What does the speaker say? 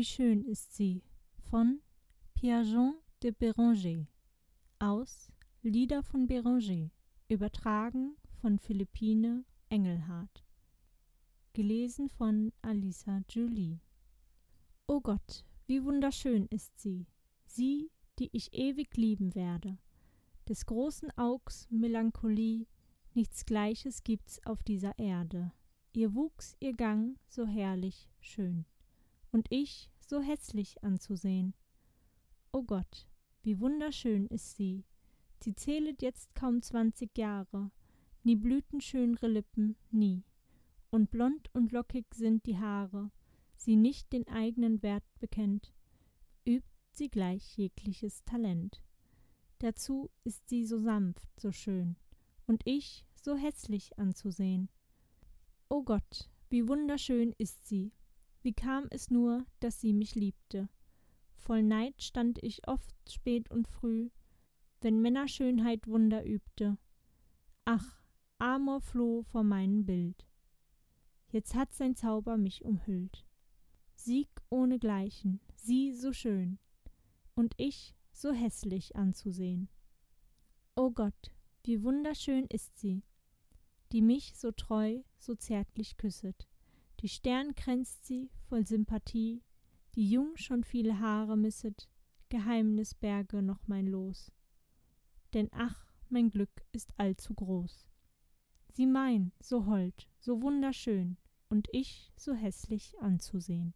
wie schön ist sie? Von Pierre-Jean de Béranger aus Lieder von Béranger übertragen von Philippine Engelhardt. Gelesen von Alisa Julie O Gott, wie wunderschön ist sie, sie, die ich ewig lieben werde. Des großen Augs Melancholie, nichts Gleiches gibt's auf dieser Erde. Ihr Wuchs, ihr Gang, so herrlich, schön und ich so hässlich anzusehen. O Gott, wie wunderschön ist sie. Sie zählet jetzt kaum zwanzig Jahre, nie blühten schönre Lippen, nie. Und blond und lockig sind die Haare, sie nicht den eigenen Wert bekennt, übt sie gleich jegliches Talent. Dazu ist sie so sanft, so schön, und ich so hässlich anzusehen. O Gott, wie wunderschön ist sie, wie kam es nur, dass sie mich liebte? Voll Neid stand ich oft spät und früh, wenn Männerschönheit Wunder übte. Ach, Amor floh vor meinem Bild. Jetzt hat sein Zauber mich umhüllt. Sieg ohnegleichen, sie so schön, und ich so hässlich anzusehen. O Gott, wie wunderschön ist sie, die mich so treu, so zärtlich küsset. Die Stern kränzt sie voll Sympathie, die jung schon viele Haare misset, Geheimnisberge noch mein Los. Denn ach, mein Glück ist allzu groß. Sie mein, so hold, so wunderschön, und ich so hässlich anzusehen.